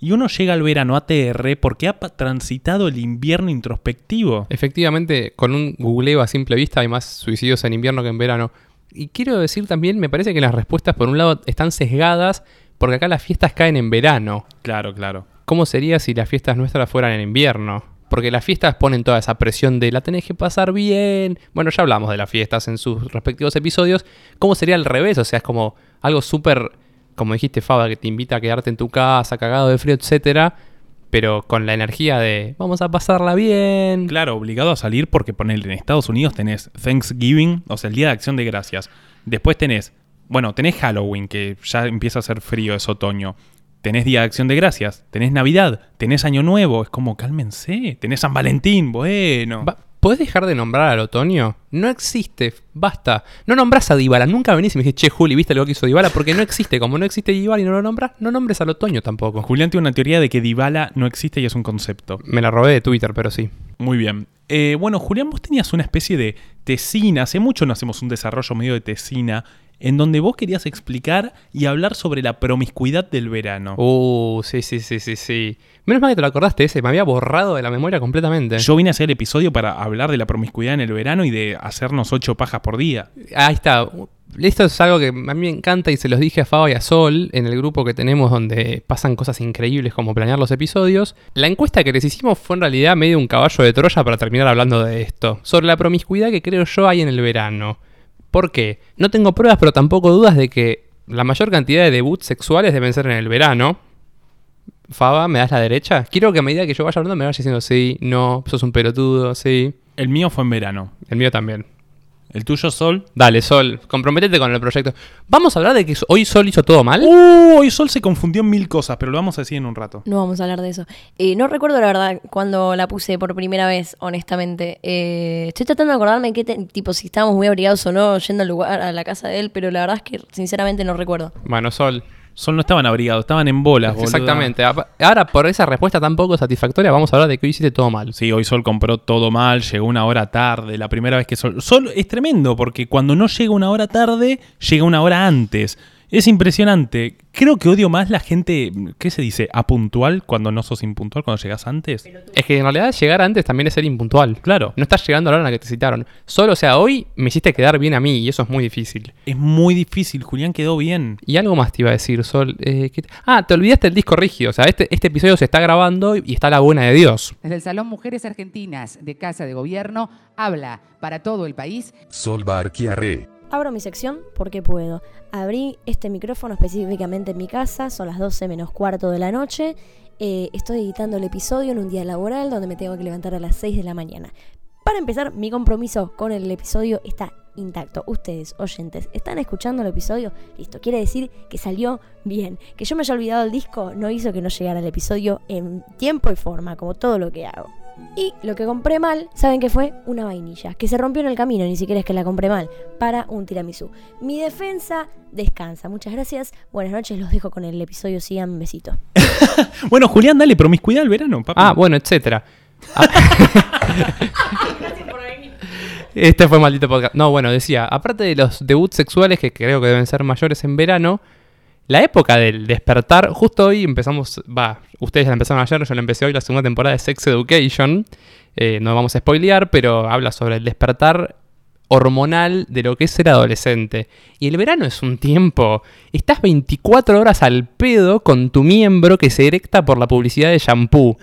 Y uno llega al verano ATR porque ha transitado el invierno introspectivo. Efectivamente, con un googleo a simple vista hay más suicidios en invierno que en verano. Y quiero decir también, me parece que las respuestas por un lado están sesgadas porque acá las fiestas caen en verano. Claro, claro. ¿Cómo sería si las fiestas nuestras fueran en invierno? Porque las fiestas ponen toda esa presión de la tenés que pasar bien. Bueno, ya hablamos de las fiestas en sus respectivos episodios. ¿Cómo sería al revés? O sea, es como algo súper, como dijiste, Faba, que te invita a quedarte en tu casa, cagado de frío, etcétera, pero con la energía de vamos a pasarla bien. Claro, obligado a salir porque ponele, en Estados Unidos tenés Thanksgiving, o sea, el Día de Acción de Gracias. Después tenés, bueno, tenés Halloween, que ya empieza a ser frío, es otoño. Tenés Día de Acción de Gracias, tenés Navidad, tenés Año Nuevo, es como cálmense, tenés San Valentín, bueno. Va- ¿Podés dejar de nombrar al otoño? No existe, basta. No nombras a Dybala, nunca venís y me dijiste, che, Juli, ¿viste lo que hizo Dybala? Porque no existe, como no existe Dybala y no lo nombras, no nombres al otoño tampoco. Julián tiene una teoría de que Dybala no existe y es un concepto. Me la robé de Twitter, pero sí. Muy bien. Eh, bueno, Julián, vos tenías una especie de tesina. Hace mucho no hacemos un desarrollo medio de tesina. En donde vos querías explicar y hablar sobre la promiscuidad del verano. Uh, sí, sí, sí, sí, sí. Menos mal que te lo acordaste ese, me había borrado de la memoria completamente. Yo vine a hacer el episodio para hablar de la promiscuidad en el verano y de hacernos ocho pajas por día. Ahí está. Esto es algo que a mí me encanta y se los dije a Faba y a Sol en el grupo que tenemos donde pasan cosas increíbles como planear los episodios. La encuesta que les hicimos fue en realidad medio un caballo de Troya para terminar hablando de esto. Sobre la promiscuidad que creo yo hay en el verano. ¿Por qué? No tengo pruebas, pero tampoco dudas de que la mayor cantidad de debuts sexuales deben ser en el verano. Faba, ¿me das la derecha? Quiero que a medida que yo vaya hablando me vayas diciendo sí, no, sos un pelotudo, sí. El mío fue en verano. El mío también. ¿El tuyo, Sol? Dale, Sol, comprométete con el proyecto. ¿Vamos a hablar de que hoy Sol hizo todo mal? Uh, hoy Sol se confundió en mil cosas, pero lo vamos a decir en un rato. No vamos a hablar de eso. Eh, no recuerdo la verdad cuando la puse por primera vez, honestamente. Eh, estoy tratando de acordarme qué tipo si estábamos muy abrigados o no yendo al lugar a la casa de él, pero la verdad es que sinceramente no recuerdo. Bueno, Sol, Sol no estaban abrigados, estaban en bolas. Exactamente. Ahora, por esa respuesta tan poco satisfactoria, vamos a hablar de que hoy hiciste todo mal. Sí, hoy Sol compró todo mal, llegó una hora tarde, la primera vez que Sol... Sol es tremendo porque cuando no llega una hora tarde, llega una hora antes. Es impresionante. Creo que odio más la gente, ¿qué se dice? Apuntual cuando no sos impuntual, cuando llegas antes. Es que en realidad llegar antes también es ser impuntual. Claro, No estás llegando a la hora en la que te citaron. Solo, o sea, hoy me hiciste quedar bien a mí y eso es muy difícil. es muy difícil. Julián quedó bien. Y algo más te iba a decir, Sol. eh, ¿qué te- Ah, te olvidaste el disco rígido. O sea, este, este episodio se está grabando y está la buena de Dios. Desde el Salón Mujeres Argentinas de Casa de Gobierno habla para todo el país Sol Barquiarre. Abro mi sección porque puedo. Abrí este micrófono específicamente en mi casa, son las 12 menos cuarto de la noche. Eh, estoy editando el episodio en un día laboral donde me tengo que levantar a las 6 de la mañana. Para empezar, mi compromiso con el episodio está intacto. Ustedes, oyentes, ¿están escuchando el episodio? Listo, quiere decir que salió bien. Que yo me haya olvidado el disco no hizo que no llegara el episodio en tiempo y forma, como todo lo que hago. Y lo que compré mal, ¿saben qué fue? Una vainilla, que se rompió en el camino, ni siquiera es que la compré mal, para un tiramisú. Mi defensa descansa. Muchas gracias. Buenas noches, los dejo con el episodio. Sigan, besito. Bueno, Julián, dale promiscuidad al verano, papi. Ah, bueno, etcétera. Ah. Este fue maldito podcast. No, bueno, decía, aparte de los debuts sexuales que creo que deben ser mayores en verano, la época del despertar, justo hoy empezamos, va, ustedes la empezaron ayer, yo la empecé hoy, la segunda temporada de Sex Education. Eh, no vamos a spoilear, pero habla sobre el despertar hormonal de lo que es ser adolescente. Y el verano es un tiempo. Estás 24 horas al pedo con tu miembro que se erecta por la publicidad de shampoo.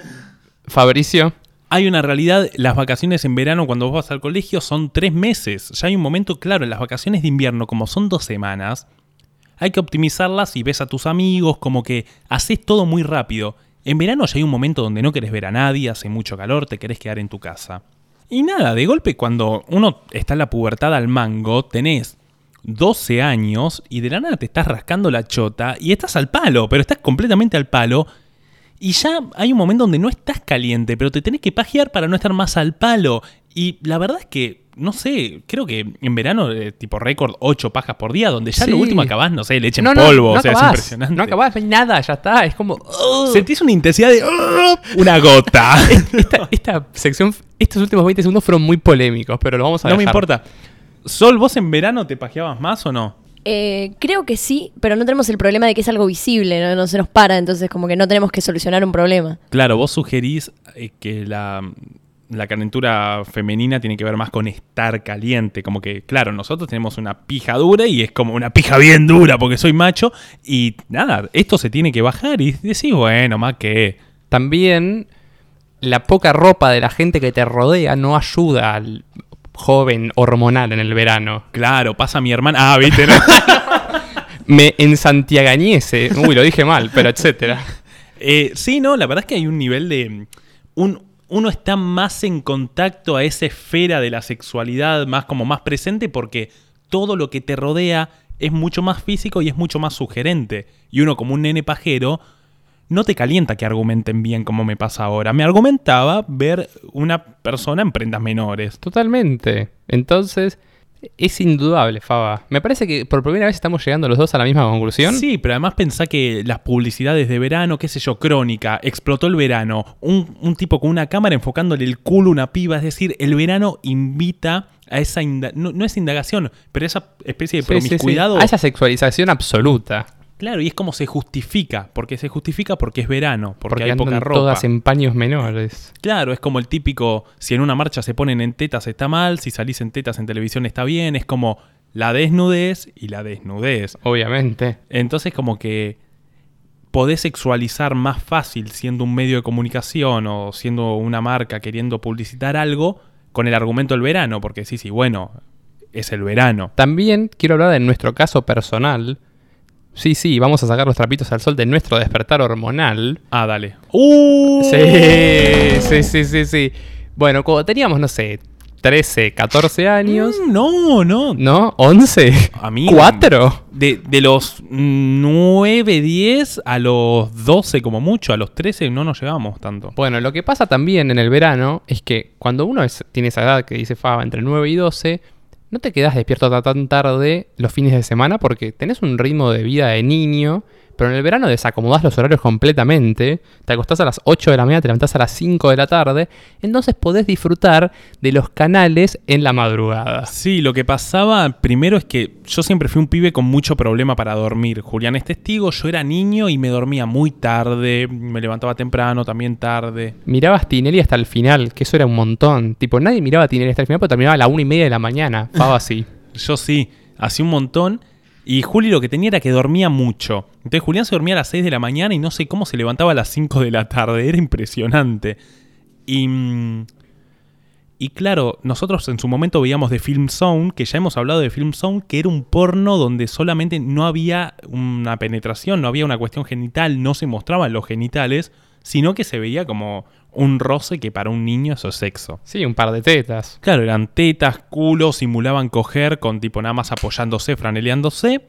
Fabricio. Hay una realidad, las vacaciones en verano cuando vos vas al colegio son tres meses. Ya hay un momento claro, en las vacaciones de invierno, como son dos semanas, hay que optimizarlas y ves a tus amigos, como que haces todo muy rápido. En verano ya hay un momento donde no querés ver a nadie, hace mucho calor, te querés quedar en tu casa. Y nada, de golpe cuando uno está en la pubertad al mango, tenés 12 años y de la nada te estás rascando la chota y estás al palo, pero estás completamente al palo. Y ya hay un momento donde no estás caliente, pero te tenés que pajear para no estar más al palo. Y la verdad es que, no sé, creo que en verano, eh, tipo récord, 8 pajas por día, donde ya Sí. lo último acabás, no sé, leche en no, no, polvo, no o sea, acabás, es impresionante. No acabás, no hay nada, ya está. Es como. Sentís una intensidad de una gota. esta, esta sección, estos últimos 20 segundos fueron muy polémicos, pero lo vamos a no me importa. Sol, ¿vos en verano te pajeabas más o no? Eh, creo que sí, pero no tenemos el problema de que es algo visible, ¿no? no se nos para, entonces como que no tenemos que solucionar un problema. Claro, vos sugerís eh, que la, la calentura femenina tiene que ver más con estar caliente. Como que, claro, nosotros tenemos una pija dura y es como una pija bien dura porque soy macho. Y nada, esto se tiene que bajar y decís, bueno, más que. También la poca ropa de la gente que te rodea no ayuda al joven hormonal en el verano. Claro, pasa mi hermana. Ah, viste, ¿no? Me ensantiagañese. Uy, lo dije mal, pero etcétera. Eh, sí, no, la verdad es que hay un nivel de. Un, uno está más en contacto a esa esfera de la sexualidad, más como más presente, porque todo lo que te rodea es mucho más físico y es mucho más sugerente. Y uno, como un nene pajero, no te calienta que argumenten bien como me pasa ahora. Me argumentaba ver una persona en prendas menores. Totalmente. Entonces, es indudable, Faba. Me parece que por primera vez estamos llegando los dos a la misma conclusión. Sí, pero además pensá que las publicidades de verano, qué sé yo, crónica, explotó el verano, un, un tipo con una cámara enfocándole el culo a una piba, es decir, el verano invita a esa, no, no es indagación, pero esa especie de Sí, sí, sí. promiscuidad. o- A esa sexualización absoluta. Claro, y es como se justifica, porque se justifica porque es verano, porque, Porque, hay andan poca ropa. todas en paños menores. Claro, es como el típico, si en una marcha se ponen en tetas está mal, si salís en tetas en televisión está bien, es como la desnudez y la desnudez. Obviamente. Entonces como que podés sexualizar más fácil siendo un medio de comunicación o siendo una marca queriendo publicitar algo con el argumento del verano, porque sí, sí, bueno, es el verano. También quiero hablar de nuestro caso personal. Sí, sí, vamos a sacar los trapitos al sol de nuestro despertar hormonal. Ah, dale. ¡Uh! Sí, sí, sí, sí, sí. Bueno, cuando teníamos, no sé, 13, 14 años. Mm, No, no. ¿No? ¿11? A mí- ¿4? De, de los 9, 10 a los 12 como mucho, a los 13 no nos llevamos tanto. Bueno, lo que pasa también en el verano es que cuando uno es- tiene esa edad que dice Faba entre 9 y 12, no te quedas despierto tan tarde los fines de semana porque tenés un ritmo de vida de niño, Pero en el verano desacomodás los horarios completamente, te acostás a las 8 de la mañana, te levantás a las 5 de la tarde, entonces podés disfrutar de los canales en la madrugada. Sí, lo que pasaba primero es que yo siempre fui un pibe con mucho problema para dormir. Julián es testigo, yo era niño y me dormía muy tarde, me levantaba temprano, también tarde. Mirabas Tinelli hasta el final, que eso era un montón. Tipo, nadie miraba Tinelli hasta el final porque terminaba a la 1 y media de la mañana. Pava así. Yo sí, hacía un montón. Y Juli lo que tenía era que dormía mucho. Entonces Julián se dormía a las 6 de la mañana y no sé cómo se levantaba a las 5 de la tarde. Era impresionante. Y, mm, y claro, nosotros en su momento veíamos The Film Zone, que ya hemos hablado de Film Zone, que era un porno donde solamente no había una penetración, no había una cuestión genital, no se mostraban los genitales, sino que se veía como un roce que para un niño eso es sexo. Sí, un par de tetas. Claro, eran tetas, culos, simulaban coger con tipo nada más apoyándose, franeleándose.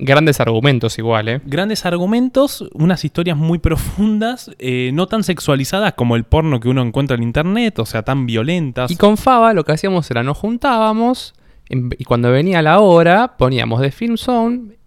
Grandes argumentos igual, ¿eh? Grandes argumentos, unas historias muy profundas, eh, no tan sexualizadas como el porno que uno encuentra en internet, o sea, tan violentas. Y con Faba lo que hacíamos era nos juntábamos y cuando venía la hora poníamos de Film Zone,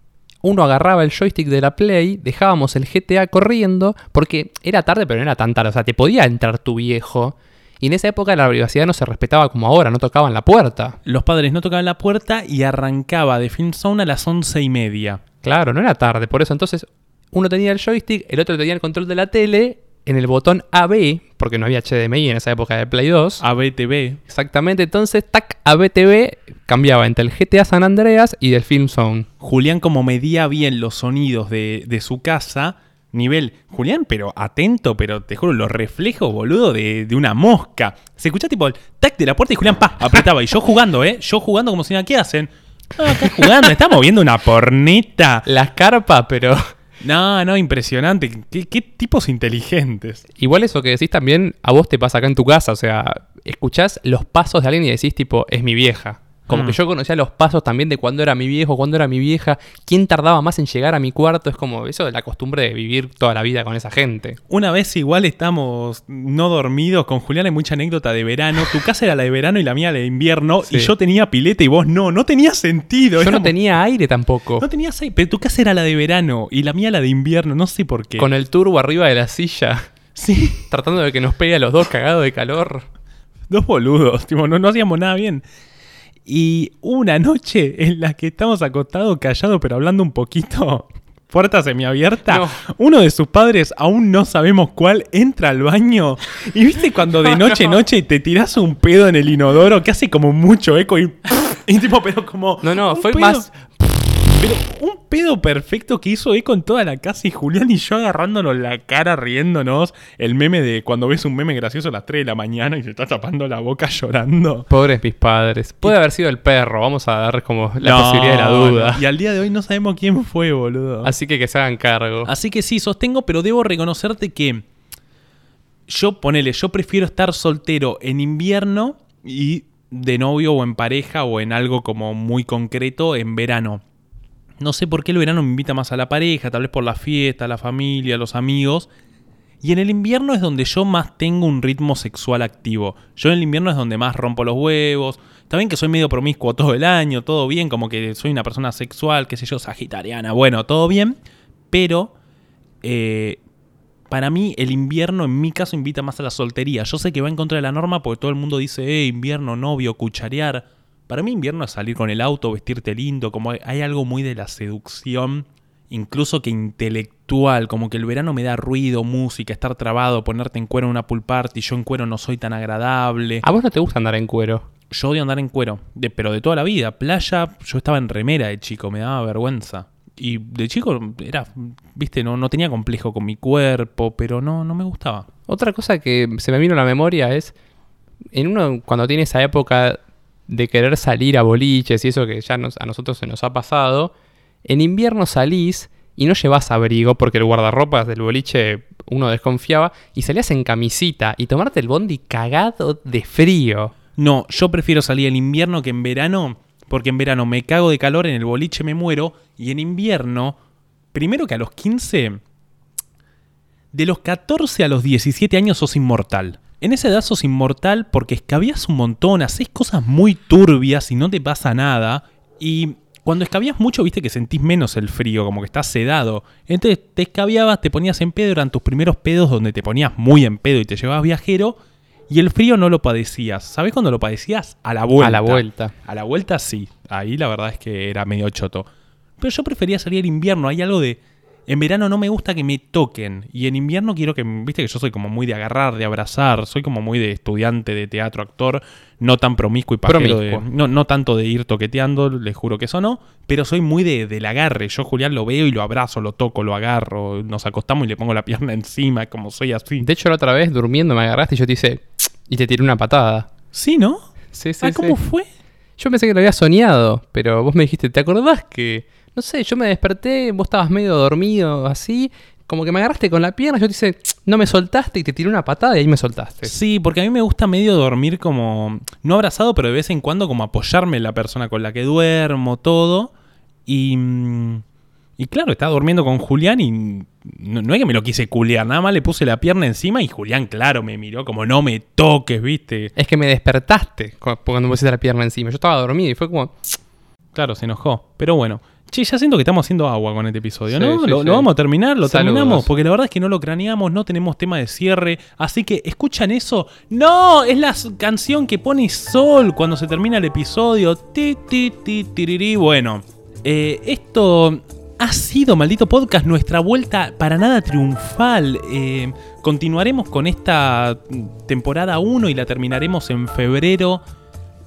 uno agarraba el joystick de la Play, dejábamos el GTA corriendo, porque era tarde pero no era tan tarde, o sea, te podía entrar tu viejo. Y en esa época la privacidad no se respetaba como ahora, no tocaban la puerta. Los padres no tocaban la puerta y arrancaba de Film Zone a las once y media. Claro, no era tarde, por eso entonces uno tenía el joystick, el otro tenía el control de la tele, en el botón AB, porque no había HDMI en esa época de Play 2. ABTV. Exactamente, entonces, tac, ABTV cambiaba entre el GTA San Andreas y del Film Zone. Julián como medía bien los sonidos de, de su casa, nivel, Julián, pero atento, pero te juro, los reflejos, boludo, de, de una mosca. Se escucha tipo el tac de la puerta y Julián, pa, apretaba. Y yo jugando, ¿eh? Yo jugando como si nada, ¿qué hacen? No, acá jugando, estamos viendo una porneta. Las carpas, pero... No, no, impresionante. ¿Qué, qué tipos inteligentes. Igual eso que decís también, a vos te pasa acá en tu casa, o sea, escuchás los pasos de alguien y decís tipo, es mi vieja. Como Mm. que yo conocía los pasos también de cuando era mi viejo, cuando era mi vieja, quién tardaba más en llegar a mi cuarto, es como eso de la costumbre de vivir toda la vida con esa gente. Una vez igual estamos no dormidos, con Julián hay mucha anécdota de verano. Tu casa era la de verano y la mía la de invierno. Sí. Y yo tenía pileta y vos no. No tenía sentido. Yo no tenía aire tampoco. No tenías ahí, pero tu casa era la de verano y la mía la de invierno, no sé por qué. Con el turbo arriba de la silla, Sí, tratando de que nos pegue a los dos cagados de calor. dos boludos, tipo, no, no hacíamos nada bien. Y una noche en la que estamos acostados, callados, pero hablando un poquito, puerta semiabierta. No. Uno de sus padres, aún no sabemos cuál, entra al baño. Y viste cuando de No, noche no. noche te tirás un pedo en el inodoro que hace como mucho eco y. y tipo, pero como. No, no, fue pedo- más... Pero un pedo perfecto que hizo eco en toda la casa y Julián y yo agarrándonos la cara, riéndonos. El meme de cuando ves un meme gracioso a las 3 de la mañana y se está tapando la boca llorando. Pobres mis padres. Puede haber sido el perro, vamos a dar como la No, posibilidad de la duda. Y al día de hoy no sabemos quién fue, boludo. Así que que se hagan cargo. Así que sí, sostengo, pero debo reconocerte que yo, ponele, yo prefiero estar soltero en invierno y de novio o en pareja o en algo como muy concreto en verano. No sé por qué el verano me invita más a la pareja, tal vez por la fiesta, la familia, los amigos. Y en el invierno es donde yo más tengo un ritmo sexual activo. Yo en el invierno es donde más rompo los huevos. Bien que soy medio promiscuo todo el año, todo bien, como que soy una persona sexual, qué sé yo, sagitariana, bueno, todo bien. Pero eh, para mí el invierno en mi caso invita más a la soltería. Yo sé que va en contra de la norma porque todo el mundo dice, eh, invierno, novio, cucharear. Para mí invierno es salir con el auto, vestirte lindo, como hay, hay algo muy de la seducción, incluso que intelectual, como que el verano me da ruido, música, estar trabado, ponerte en cuero en una pool party, yo en cuero no soy tan agradable. ¿A vos no te gusta andar en cuero? Yo odio andar en cuero, de- pero de toda la vida. Playa, yo estaba en remera de chico, me daba vergüenza. Y de chico era, viste, no, no tenía complejo con mi cuerpo, pero no, no me gustaba. Otra cosa que se me vino a la memoria es, en uno cuando tiene esa época de querer salir a boliches y eso que ya nos- a nosotros se nos ha pasado, en invierno salís y no llevas abrigo porque el guardarropas del boliche uno desconfiaba y salías en camisita y tomarte el bondi cagado de frío. No, yo prefiero salir en invierno que en verano, porque en verano me cago de calor, en el boliche me muero, y en invierno, primero que a los 15, de los 14 a los 17 años sos inmortal. En esa edad sos inmortal porque escabias un montón, haces cosas muy turbias y no te pasa nada, y cuando escabias mucho, viste que sentís menos el frío, como que estás sedado. Entonces te escabiabas, te ponías en pedo, eran tus primeros pedos donde te ponías muy en pedo y te llevabas viajero. Y el frío no lo padecías. ¿Sabés cuándo lo padecías? A la vuelta. A la vuelta. A la vuelta sí. Ahí la verdad es que era medio choto. Pero yo prefería salir en invierno. Hay algo de. En verano no me gusta que me toquen. Y en invierno quiero que. Viste que yo soy como muy de agarrar, de abrazar. Soy como muy de estudiante de teatro, actor. No tan promiscuo y pajero. de- no, no tanto de ir toqueteando, les juro que eso no. Pero soy muy de, del agarre. Yo, Julián, lo veo y lo abrazo, lo toco, lo agarro. Nos acostamos y le pongo la pierna encima, como soy así. De hecho, la otra vez durmiendo me agarraste y yo te hice. Y te tiré una patada. Sí, ¿no? Sí, sí, ah, ¿cómo sí. fue? Yo pensé que lo había soñado, pero vos me dijiste, ¿te acordás que.? No sé, yo me desperté, vos estabas medio dormido, así. Como que me agarraste con la pierna, yo te hice, no me soltaste y te tiré una patada y ahí me soltaste. Sí, porque a mí me gusta medio dormir como, no abrazado, pero de vez en cuando como apoyarme en la persona con la que duermo, todo. Y, y claro, estaba durmiendo con Julián y no, no es que me lo quise culear, nada más le puse la pierna encima y Julián, claro, me miró como no me toques, viste. Es que me despertaste cu- cuando me pusiste la pierna encima. Yo estaba dormido y fue como. Claro, se enojó. Pero bueno. Che, ya siento que estamos haciendo agua con este episodio, Sí, ¿no? sí, lo, sí. lo vamos a terminar, lo Saludos. terminamos, porque la verdad es que no lo craneamos, no tenemos tema de cierre. Así que, ¿escuchan eso? ¡No! Es la canción que pone Sol cuando se termina el episodio. Ti, ti, ti, tirirí. Bueno, eh, esto ha sido, maldito podcast, nuestra vuelta para nada triunfal. Eh, continuaremos con esta temporada 1 y la terminaremos en febrero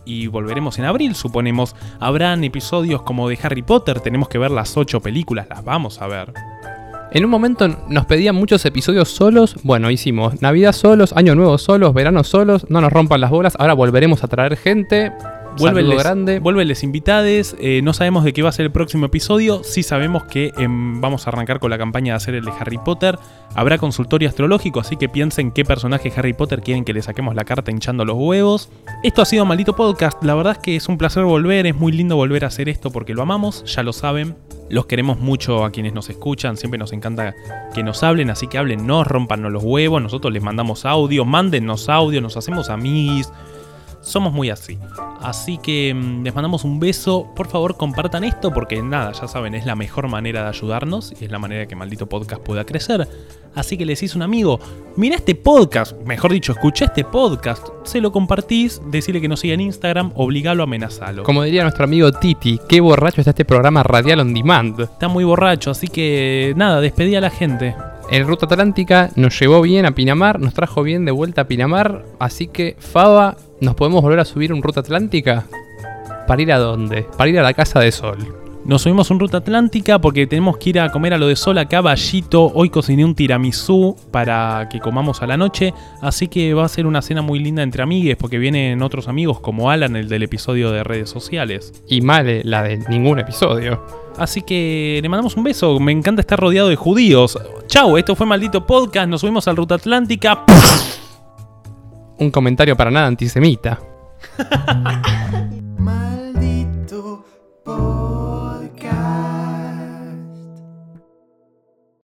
y volveremos en abril, suponemos. Habrán episodios como de Harry Potter, tenemos que ver las ocho películas, las vamos a ver. En un momento nos pedían muchos episodios solos. Bueno, hicimos Navidad solos, Año Nuevo solos, Verano solos. No nos rompan las bolas. Ahora volveremos a traer gente. Vuelven les, grande. vuelven les invitades, eh, no sabemos de qué va a ser el próximo episodio, sí sabemos que em, vamos a arrancar con la campaña de hacer el de Harry Potter, habrá consultorio astrológico, así que piensen qué personaje Harry Potter quieren que le saquemos la carta hinchando los huevos. Esto ha sido Maldito Podcast, la verdad es que es un placer volver, es muy lindo volver a hacer esto porque lo amamos, ya lo saben. Los queremos mucho a quienes nos escuchan, siempre nos encanta que nos hablen, así que hablen, no rompannos los huevos, nosotros les mandamos audio, mándennos audio, nos hacemos amiguis, somos muy así. Así que mm, les mandamos un beso. Por favor, compartan esto porque nada, ya saben, es la mejor manera de ayudarnos y es la manera que Maldito Podcast pueda crecer. Así que les hice un amigo, mira este podcast, mejor dicho, escucha este podcast, se lo compartís, decirle que nos siga en Instagram, obligalo, amenazalo. Como diría nuestro amigo Titi, qué borracho está este programa radial on demand. Está muy borracho, así que nada, despedí a la gente. El Ruta Atlántica nos llevó bien a Pinamar, nos trajo bien de vuelta a Pinamar. Así que, Faba, ¿nos podemos volver a subir un Ruta Atlántica? ¿Para ir a dónde? Para ir a la Casa de Sol. Nos subimos un ruta atlántica porque tenemos que ir a comer a lo de sol acá, Vallito. Hoy cociné un tiramisú para que comamos a la noche. Así que va a ser una cena muy linda entre amigues porque vienen otros amigos como Alan, el del episodio de redes sociales. Y Male, la de ningún episodio. Así que le mandamos un beso. Me encanta estar rodeado de judíos. Chau, esto fue Maldito Podcast. Nos subimos al Ruta Atlántica. Un comentario para nada antisemita.